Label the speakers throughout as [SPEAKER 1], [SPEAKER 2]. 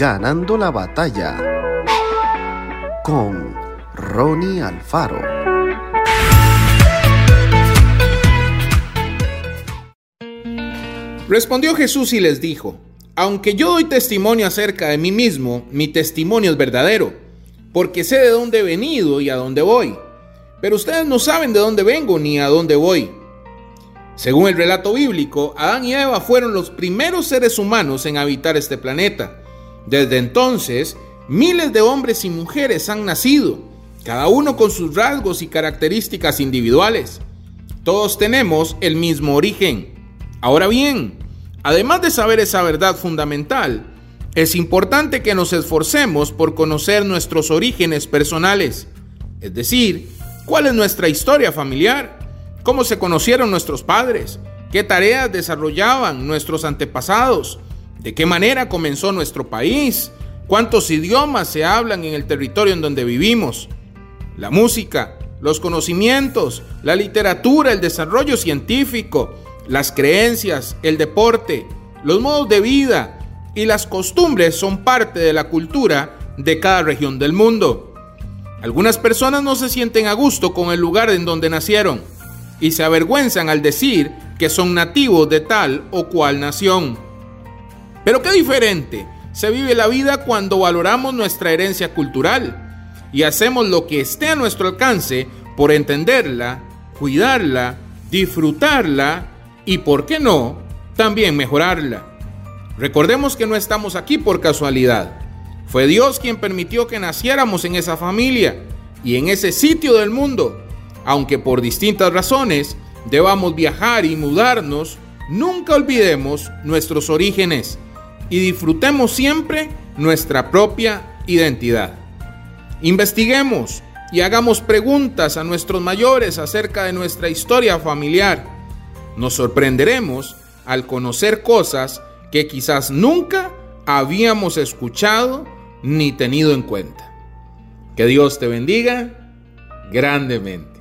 [SPEAKER 1] Ganando la batalla con Ronnie Alfaro.
[SPEAKER 2] Respondió Jesús y les dijo, aunque yo doy testimonio acerca de mí mismo, mi testimonio es verdadero, porque sé de dónde he venido y a dónde voy. Pero ustedes no saben de dónde vengo ni a dónde voy. Según el relato bíblico, Adán y Eva fueron los primeros seres humanos en habitar este planeta. Desde entonces, miles de hombres y mujeres han nacido, cada uno con sus rasgos y características individuales. Todos tenemos el mismo origen. Ahora bien, además de saber esa verdad fundamental, es importante que nos esforcemos por conocer nuestros orígenes personales, es decir, cuál es nuestra historia familiar, cómo se conocieron nuestros padres, qué tareas desarrollaban nuestros antepasados, de qué manera comenzó nuestro país, cuántos idiomas se hablan en el territorio en donde vivimos, la música, los conocimientos, la literatura, el desarrollo científico, las creencias, el deporte, los modos de vida y las costumbres son parte de la cultura de cada región del mundo. Algunas personas no se sienten a gusto con el lugar en donde nacieron y se avergüenzan al decir que son nativos de tal o cual nación. Pero qué diferente se vive la vida cuando valoramos nuestra herencia cultural y hacemos lo que esté a nuestro alcance por entenderla, cuidarla, disfrutarla y, por qué no, también mejorarla. Recordemos que no estamos aquí por casualidad. Fue Dios quien permitió que naciéramos en esa familia y en ese sitio del mundo. Aunque por distintas razones debamos viajar y mudarnos, nunca olvidemos nuestros orígenes y disfrutemos siempre nuestra propia identidad. Investiguemos y hagamos preguntas a nuestros mayores acerca de nuestra historia familiar. Nos sorprenderemos al conocer cosas que quizás nunca habíamos escuchado ni tenido en cuenta. Que Dios te bendiga grandemente.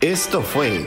[SPEAKER 1] Esto fue